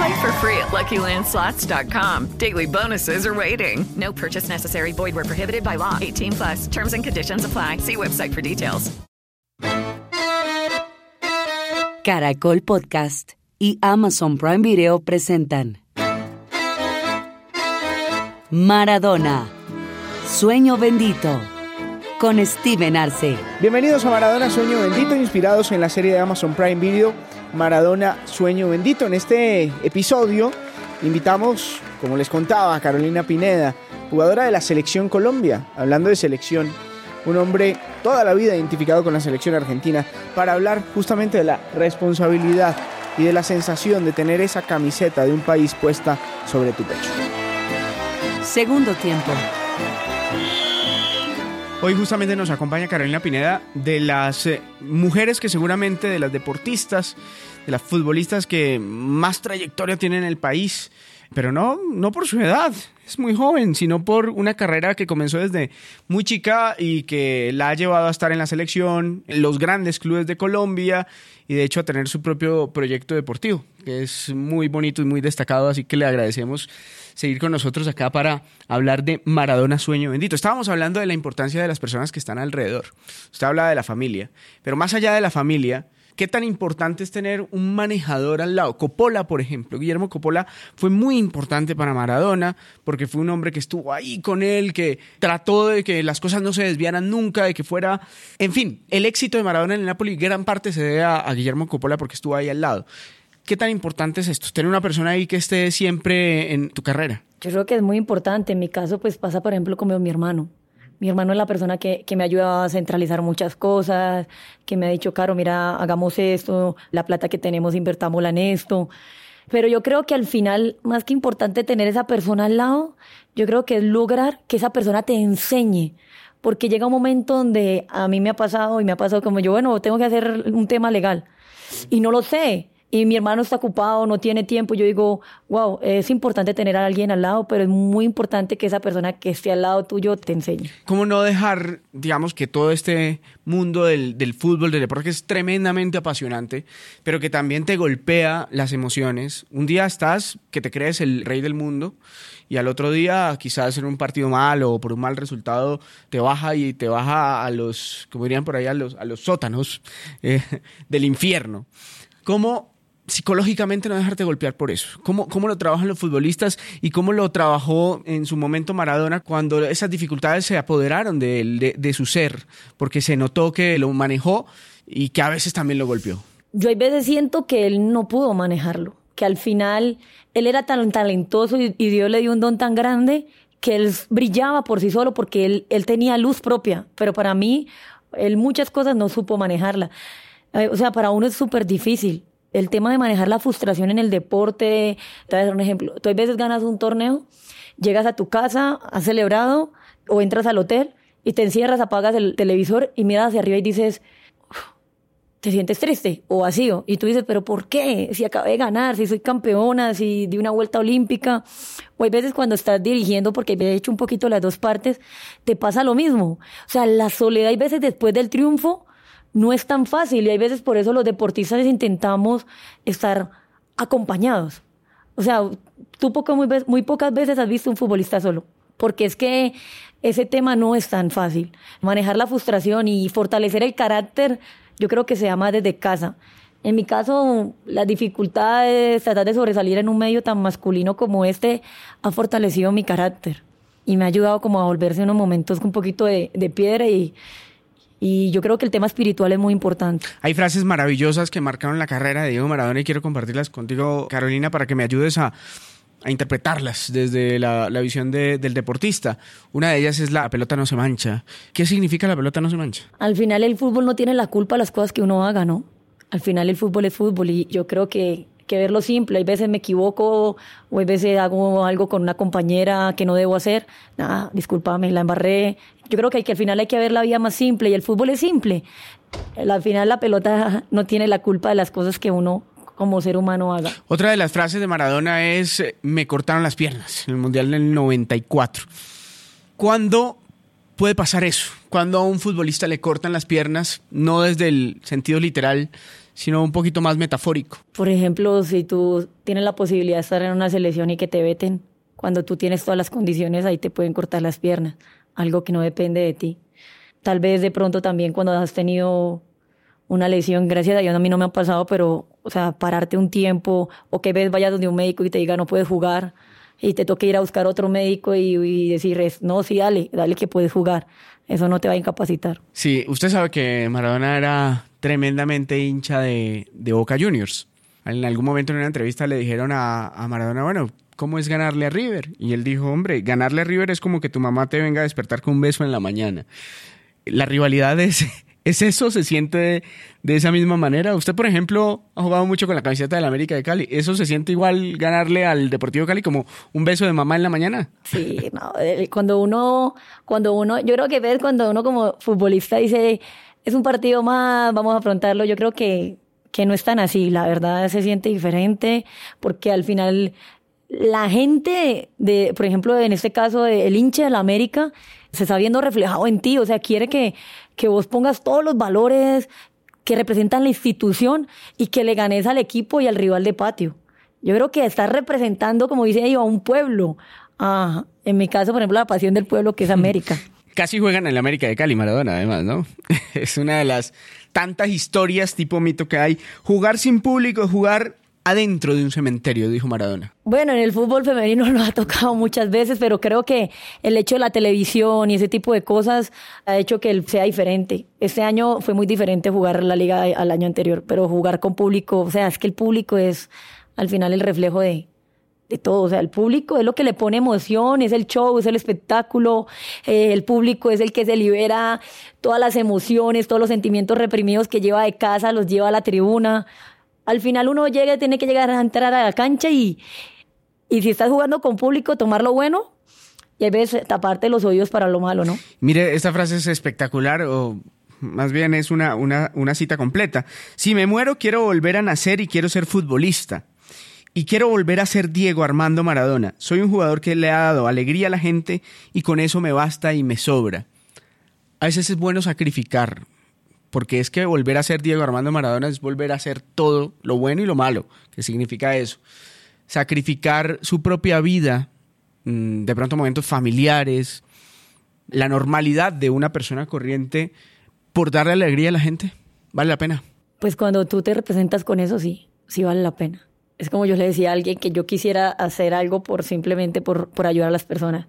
Play for free at LuckyLandSlots.com. Daily bonuses are waiting. No purchase necessary. Void where prohibited by law. 18 plus. Terms and conditions apply. See website for details. Caracol Podcast y Amazon Prime Video presentan Maradona, Sueño Bendito, con Steven Arce. Bienvenidos a Maradona Sueño Bendito, inspirados en la serie de Amazon Prime Video Maradona Sueño Bendito. En este episodio invitamos, como les contaba, a Carolina Pineda, jugadora de la Selección Colombia, hablando de selección, un hombre toda la vida identificado con la selección argentina, para hablar justamente de la responsabilidad y de la sensación de tener esa camiseta de un país puesta sobre tu pecho. Segundo tiempo. Hoy justamente nos acompaña Carolina Pineda de las eh, mujeres que seguramente, de las deportistas, de las futbolistas que más trayectoria tienen en el país, pero no, no por su edad, es muy joven, sino por una carrera que comenzó desde muy chica y que la ha llevado a estar en la selección, en los grandes clubes de Colombia y de hecho a tener su propio proyecto deportivo, que es muy bonito y muy destacado, así que le agradecemos seguir con nosotros acá para hablar de Maradona Sueño Bendito. Estábamos hablando de la importancia de las personas que están alrededor. Usted habla de la familia, pero más allá de la familia, ¿Qué tan importante es tener un manejador al lado? Coppola, por ejemplo. Guillermo Coppola fue muy importante para Maradona porque fue un hombre que estuvo ahí con él, que trató de que las cosas no se desviaran nunca, de que fuera... En fin, el éxito de Maradona en el Napoli gran parte se debe a, Guillermo Coppola porque estuvo ahí al lado. ¿Qué tan importante es esto? Tener una persona ahí que esté siempre en tu carrera. Yo creo que es muy importante. En mi caso, pues pasa, por ejemplo, como mi hermano. Mi hermano es la persona que, que me ayuda a centralizar muchas cosas, que me ha dicho, Caro, mira, hagamos esto, la plata que tenemos, invertámosla en esto. Pero yo creo que al final, más que importante tener esa persona al lado, yo creo que es lograr que esa persona te enseñe. Porque llega un momento donde a mí me ha pasado y me ha pasado como yo, bueno, tengo que hacer un tema legal y no lo sé y mi hermano está ocupado, no tiene tiempo, yo digo, wow, es importante tener a alguien al lado, pero es muy importante que esa persona que esté al lado tuyo te enseñe. ¿Cómo no dejar, digamos, que todo este mundo del, del fútbol, del deporte, que es tremendamente apasionante, pero que también te golpea las emociones? Un día estás que te crees el rey del mundo y al otro día quizás en un partido mal o por un mal resultado te baja y te baja a los, como dirían por ahí, a los, a los sótanos eh, del infierno. ¿Cómo psicológicamente no dejarte golpear por eso. ¿Cómo, ¿Cómo lo trabajan los futbolistas y cómo lo trabajó en su momento Maradona cuando esas dificultades se apoderaron de, él, de, su ser? Porque se notó que lo manejó y que a veces también lo golpeó. Yo hay veces siento que él no pudo manejarlo, que al final él era tan talentoso y, y Dios le dio un don tan grande que él brillaba por sí solo porque él, él tenía luz propia, pero para mí él muchas cosas no supo manejarla. Eh, O sea, para uno es súper difícil el tema de manejar la frustración en el deporte, te voy a dar un ejemplo. Tú a veces ganas un torneo, llegas a tu casa, has celebrado, o entras al hotel y te encierras, apagas el televisor y miras hacia arriba y dices, "Uf, te sientes triste o vacío. Y tú dices, pero ¿por qué? Si acabé de ganar, si soy campeona, si di una vuelta olímpica. O hay veces cuando estás dirigiendo, porque he hecho un poquito las dos partes, te pasa lo mismo. O sea, la soledad hay veces después del triunfo no es tan fácil y hay veces por eso los deportistas intentamos estar acompañados. O sea, tú poco, muy, pocas veces has visto un futbolista solo, porque es que ese tema no es tan fácil. Manejar la frustración y fortalecer el carácter, yo creo que se llama desde casa. En mi caso, las dificultades, tratar de sobresalir en un medio tan masculino como este, ha fortalecido mi carácter y me ha ayudado como a volverse unos momentos un poquito de piedra y, Y yo creo que el tema espiritual es muy importante. Hay frases maravillosas que marcaron la carrera de Diego Maradona y quiero compartirlas contigo, Carolina, para que me ayudes a, a interpretarlas desde la, la visión de- del deportista. Una de ellas es la pelota no se mancha. ¿Qué significa la pelota no se mancha? Al final el fútbol no tiene la culpa de las cosas que uno haga, ¿no? Al final el fútbol es fútbol y yo creo que, que verlo simple. Hay veces me equivoco o hay veces hago algo con una compañera que no debo hacer. Nada, discúlpame, la embarré. Yo creo que, hay que al final hay que ver la vida más simple y el fútbol es simple. Al final la pelota no tiene la culpa de las cosas que uno como ser humano haga. Otra de las frases de Maradona es me cortaron las piernas en el Mundial del 94. ¿Cuándo puede pasar eso? Cuando a un futbolista le cortan las piernas, no desde el sentido literal, sino un poquito más metafórico. Por ejemplo, si tú tienes la posibilidad de estar en una selección y que te veten, cuando tú tienes todas las condiciones, ahí te pueden cortar las piernas, algo que no depende de ti. Tal vez de pronto también cuando has tenido una lesión, gracias a Dios a mí no me ha pasado, pero, o sea, pararte un tiempo o que ves, vayas donde un médico y te diga no puedes jugar y te toque ir a buscar otro médico y, y decir, no, sí, dale, dale que puedes jugar. Eso no te va a incapacitar. Sí, usted sabe que Maradona era tremendamente hincha de, de Boca Juniors. En algún momento en una entrevista le dijeron a, a Maradona, bueno, ¿cómo es ganarle a River? Y él dijo, hombre, ganarle a River es como que tu mamá te venga a despertar con un beso en la mañana. La rivalidad es, es eso, se siente de, esa misma manera. Usted, por ejemplo, ha jugado mucho con la camiseta del América de Cali. ¿Eso se siente igual ganarle al Deportivo Cali como un beso de mamá en la mañana? Sí, no, cuando uno, cuando uno, yo creo que ves cuando uno como futbolista dice, es un partido más, vamos a afrontarlo, yo creo que, que no es tan así, la verdad se siente diferente, porque al final la gente de, por ejemplo, en este caso, de- el hincha de la América, se está viendo reflejado en ti, o sea, quiere que, que vos pongas todos los valores que representan la institución y que le ganes al equipo y al rival de patio. Yo creo que estás representando, como dice ellos, a un pueblo. Ah, en mi caso, por ejemplo, la pasión del pueblo que es América. Casi juegan en el América de Cali, Maradona, además, ¿no? Es una de las tantas historias tipo mito que hay. Jugar sin público, jugar adentro de un cementerio, dijo Maradona. Bueno, en el fútbol femenino lo ha tocado muchas veces, pero creo que el hecho de la televisión y ese tipo de cosas ha hecho que sea diferente. Este año fue muy diferente jugar la liga al año anterior, pero jugar con público, o sea, es que el público es al final el reflejo de, de todo. O sea, el público es lo que le pone emoción, es el show, es el espectáculo. eh, el público es el que se libera todas las emociones, todos los sentimientos reprimidos que lleva de casa, los lleva a la tribuna. Al final uno llega, tiene que llegar a entrar a la cancha y, y si estás jugando con público, tomar lo bueno y a veces taparte los oídos para lo malo, ¿no? Mire, esta frase es espectacular, o más bien es una, una, una cita completa. Si me muero, quiero volver a nacer y quiero ser futbolista. Y quiero volver a ser Diego Armando Maradona. Soy un jugador que le ha dado alegría a la gente y con eso me basta y me sobra. A veces es bueno sacrificar, porque es que volver a ser Diego Armando Maradona es volver a hacer todo lo bueno y lo malo, que significa eso. Sacrificar su propia vida, mm, de pronto momentos familiares, la normalidad de una persona corriente por darle alegría a la gente. Vale la pena. Pues cuando tú te representas con eso, sí, sí vale la pena. Es como yo le decía a alguien que yo quisiera hacer algo por simplemente por, por ayudar a las personas.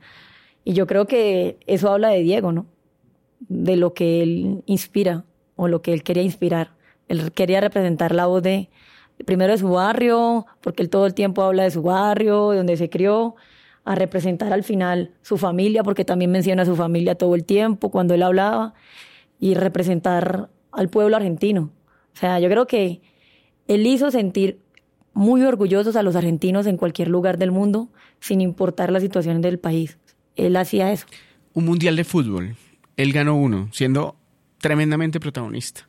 Y yo creo que eso habla de Diego, ¿no? De lo que él inspira lo que él quería inspirar. Él quería representar la voz de, primero de su barrio, porque él todo el tiempo habla de su barrio, de donde se crió, a representar al final su familia, porque también menciona a su familia todo el tiempo cuando él hablaba, y representar al pueblo argentino. O sea, yo creo que él hizo sentir muy orgullosos a los argentinos en cualquier lugar del mundo, sin importar la situación del país. Él hacía eso. Un mundial de fútbol. Él ganó uno, siendo tremendamente protagonista.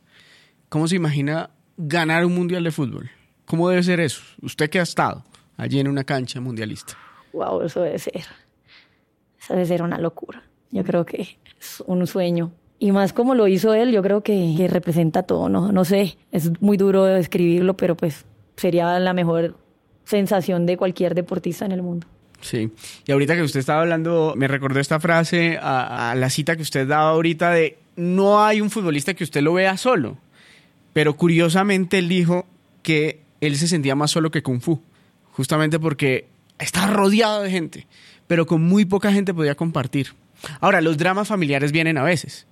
¿Cómo se imagina ganar un mundial de fútbol? ¿Cómo debe ser eso? Usted que ha estado allí en una cancha mundialista. Wow, eso debe ser. Eso debe ser una locura. Yo creo que es un sueño. Y más como lo hizo él, yo creo que, que representa todo, ¿no? No sé, es muy duro describirlo, pero pues sería la mejor sensación de cualquier deportista en el mundo. Sí. Y ahorita que usted estaba hablando, me recordó esta frase a, a la cita que usted daba ahorita de no hay un futbolista que usted lo vea solo. Pero curiosamente él dijo que él se sentía más solo que Kung Fu. Justamente porque está rodeado de gente, pero con muy poca gente podía compartir. Ahora, los dramas familiares vienen a veces,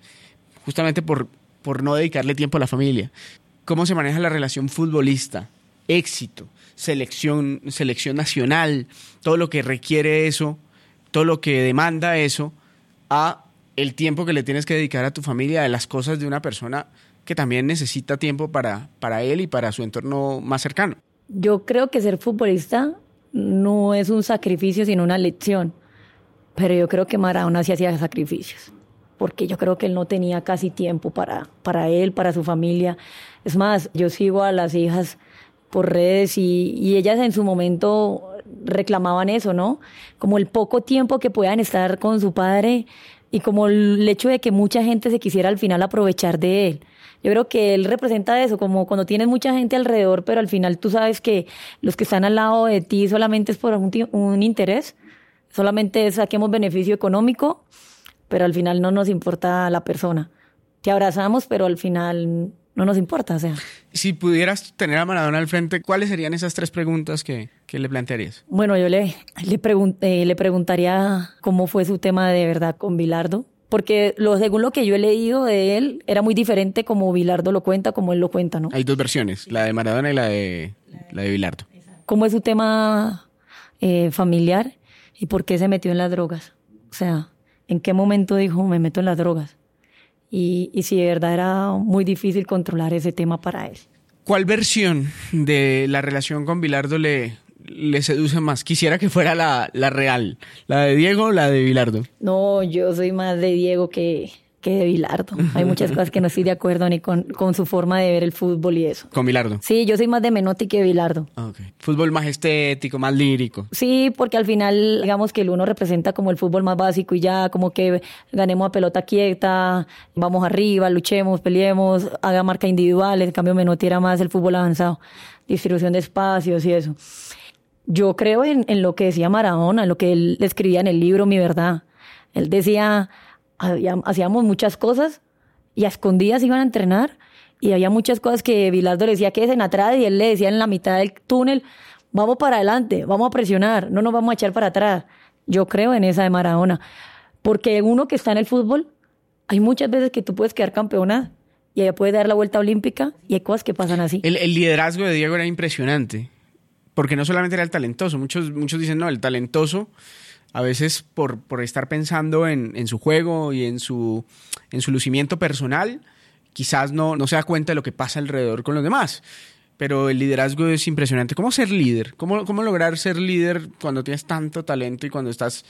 justamente por por no dedicarle tiempo a la familia. ¿Cómo se maneja la relación futbolista? Éxito, selección, selección nacional, todo lo que requiere eso, todo lo que demanda eso, a el tiempo que le tienes que dedicar a tu familia, a las cosas de una persona que también necesita tiempo para, para él y para su entorno más cercano. Yo creo que ser futbolista no es un sacrificio, sino una lección. Pero yo creo que Maradona sí hacía sacrificios, porque yo creo que él no tenía casi tiempo para, para él, para su familia. Es más, yo sigo a las hijas por redes y, y ellas en su momento reclamaban eso, ¿no? Como el poco tiempo que puedan estar con su padre y como el hecho de que mucha gente se quisiera al final aprovechar de él. Yo creo que él representa eso, como cuando tienes mucha gente alrededor, pero al final tú sabes que los que están al lado de ti solamente es por un, interés, solamente saquemos beneficio económico, pero al final no nos importa la persona. Te abrazamos, pero al final no nos importa. O sea. Si pudieras tener a Maradona al frente, ¿cuáles serían esas tres preguntas que, que le plantearías? Bueno, yo le, le, eh, le preguntaría cómo fue su tema de verdad con Bilardo. Porque lo, según lo que yo he leído de él, era muy diferente como Bilardo lo cuenta, como él lo cuenta, ¿no? Hay dos versiones, la de Maradona y la de, la de Bilardo. ¿Cómo es su tema eh, familiar y por qué se metió en las drogas? O sea, ¿en qué momento dijo me meto en las drogas? Y, y si de verdad era muy difícil controlar ese tema para él. ¿Cuál versión de la relación con Bilardo le, le seduce más? Quisiera que fuera la, la real, la de Diego o la de Bilardo. No, yo soy más de Diego que, que de Bilardo. Hay muchas cosas que no estoy de acuerdo ni con, con, su forma de ver el fútbol y eso. ¿Con Bilardo? Sí, yo soy más de Menotti que de Bilardo. Okay. Fútbol más estético, más lírico. Sí, porque al final, digamos que el uno representa como el fútbol más básico y ya, como que ganemos a pelota quieta, vamos arriba, luchemos, peleemos, haga marca individuales. En cambio, Menotti era más el fútbol avanzado, distribución de espacios y eso. Yo creo en, en lo que decía Maradona, en lo que él escribía en el libro Mi Verdad. Él decía hacíamos muchas cosas y a escondidas iban a entrenar y había muchas cosas que Bilardo le decía que en atrás y él le decía en la mitad del túnel, vamos para adelante, vamos a presionar, no nos vamos a echar para atrás. Yo creo en esa de Maradona, porque uno que está en el fútbol, hay muchas veces que tú puedes quedar campeona y ella puede dar la vuelta olímpica y hay cosas que pasan así. El, el liderazgo de Diego era impresionante, porque no solamente era el talentoso, muchos, muchos dicen, no, el talentoso a veces por, por estar pensando en, en, su juego y en su, en su lucimiento personal, quizás no, no se da cuenta de lo que pasa alrededor con los demás. Pero el liderazgo es impresionante. ¿Cómo ser líder? ¿Cómo, cómo lograr ser líder cuando tienes tanto talento y cuando estás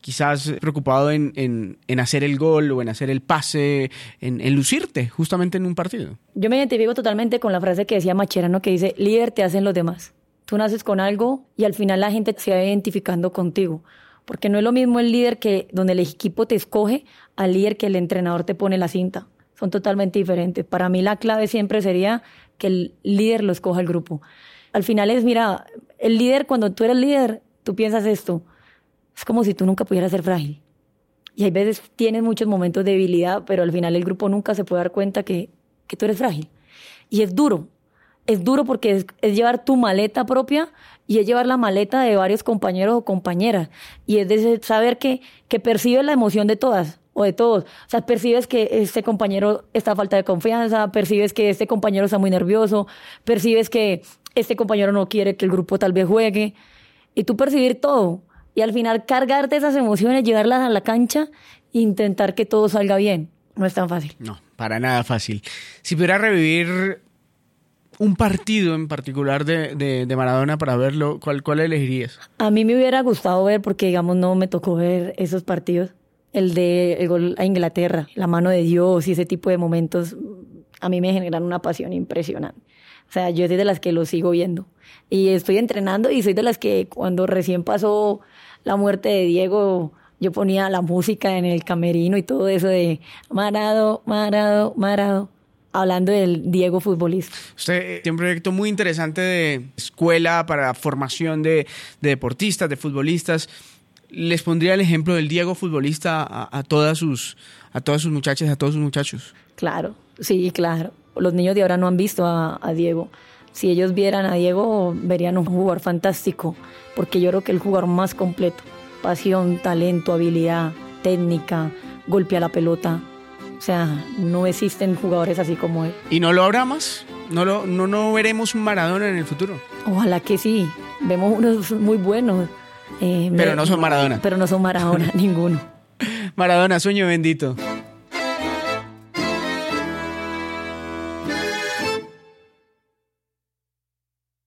quizás preocupado en, en, en, hacer el gol o en hacer el pase, en, en, lucirte justamente en un partido. Yo me identifico totalmente con la frase que decía Macherano que dice, líder te hacen los demás. Tú naces con algo y al final la gente se va identificando contigo. Porque no es lo mismo el líder que donde el equipo te escoge al líder que el entrenador te pone la cinta. Son totalmente diferentes. Para mí la clave siempre sería que el líder lo escoja el grupo. Al final es, mira, el líder, cuando tú eres líder, tú piensas esto. Es como si tú nunca pudieras ser frágil. Y hay veces tienes muchos momentos de debilidad, pero al final el grupo nunca se puede dar cuenta que, que tú eres frágil. Y es duro, es duro porque es, es, llevar tu maleta propia y es llevar la maleta de varios compañeros o compañeras. Y es saber que, que percibes la emoción de todas o de todos. O sea, percibes que este compañero está a falta de confianza, percibes que este compañero está muy nervioso, percibes que este compañero no quiere que el grupo tal vez juegue. Y tú percibir todo. Y al final cargarte esas emociones, llevarlas a la cancha e intentar que todo salga bien. No es tan fácil. No, para nada fácil. Si pudiera revivir un partido en particular de, de, Maradona para verlo, ¿cuál, ¿cuál elegirías? A mí me hubiera gustado ver, porque digamos no me tocó ver esos partidos, el de el gol a Inglaterra, la mano de Dios y ese tipo de momentos, a mí me generan una pasión impresionante. O sea, yo soy de las que lo sigo viendo. Y estoy entrenando y soy de las que cuando recién pasó la muerte de Diego, yo ponía la música en el camerino y todo eso de Marado, Marado, Marado hablando del Diego futbolista. Usted tiene un proyecto muy interesante de escuela para formación de, de deportistas, de futbolistas. ¿Les pondría el ejemplo del Diego futbolista a, a, todas sus, a todas sus muchachas, a todos sus muchachos? Claro, sí, claro. Los niños de ahora no han visto a, a Diego. Si ellos vieran a Diego, verían un jugador fantástico, porque yo creo que el jugador más completo. Pasión, talento, habilidad, técnica, golpea la pelota, O sea, no existen jugadores así como él. ¿Y no lo habrá más? ¿No, lo, no, no veremos un Maradona en el futuro? Ojalá que sí. Vemos unos muy buenos. Eh, Pero me- no son Maradona. Pero no son Maradona, ninguno. Maradona, sueño bendito.